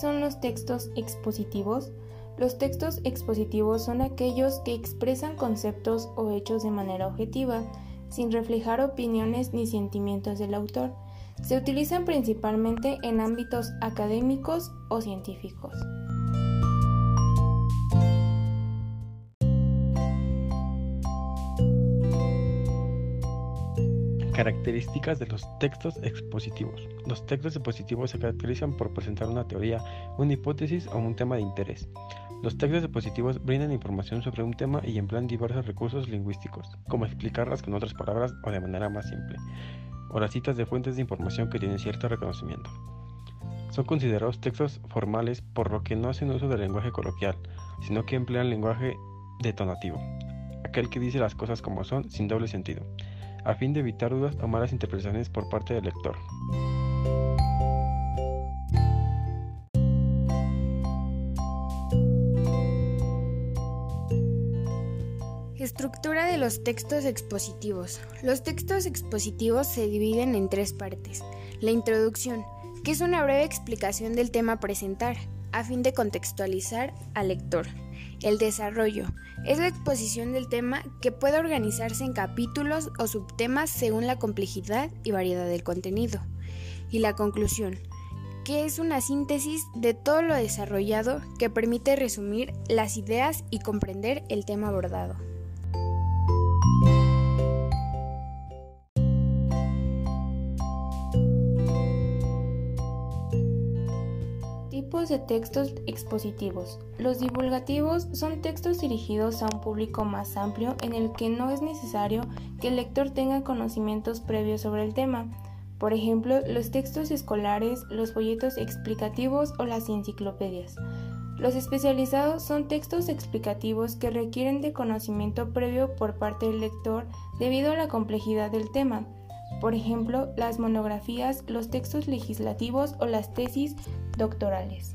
son los textos expositivos? Los textos expositivos son aquellos que expresan conceptos o hechos de manera objetiva, sin reflejar opiniones ni sentimientos del autor. Se utilizan principalmente en ámbitos académicos o científicos. Características de los textos expositivos. Los textos expositivos se caracterizan por presentar una teoría, una hipótesis o un tema de interés. Los textos expositivos brindan información sobre un tema y emplean diversos recursos lingüísticos, como explicarlas con otras palabras o de manera más simple, o las citas de fuentes de información que tienen cierto reconocimiento. Son considerados textos formales por lo que no hacen uso del lenguaje coloquial, sino que emplean lenguaje detonativo, aquel que dice las cosas como son sin doble sentido a fin de evitar dudas o malas interpretaciones por parte del lector. Estructura de los textos expositivos. Los textos expositivos se dividen en tres partes. La introducción, que es una breve explicación del tema a presentar, a fin de contextualizar al lector. El desarrollo es la exposición del tema que puede organizarse en capítulos o subtemas según la complejidad y variedad del contenido. Y la conclusión, que es una síntesis de todo lo desarrollado que permite resumir las ideas y comprender el tema abordado. De textos expositivos. Los divulgativos son textos dirigidos a un público más amplio en el que no es necesario que el lector tenga conocimientos previos sobre el tema. Por ejemplo, los textos escolares, los folletos explicativos o las enciclopedias. Los especializados son textos explicativos que requieren de conocimiento previo por parte del lector debido a la complejidad del tema. Por ejemplo, las monografías, los textos legislativos o las tesis doctorales.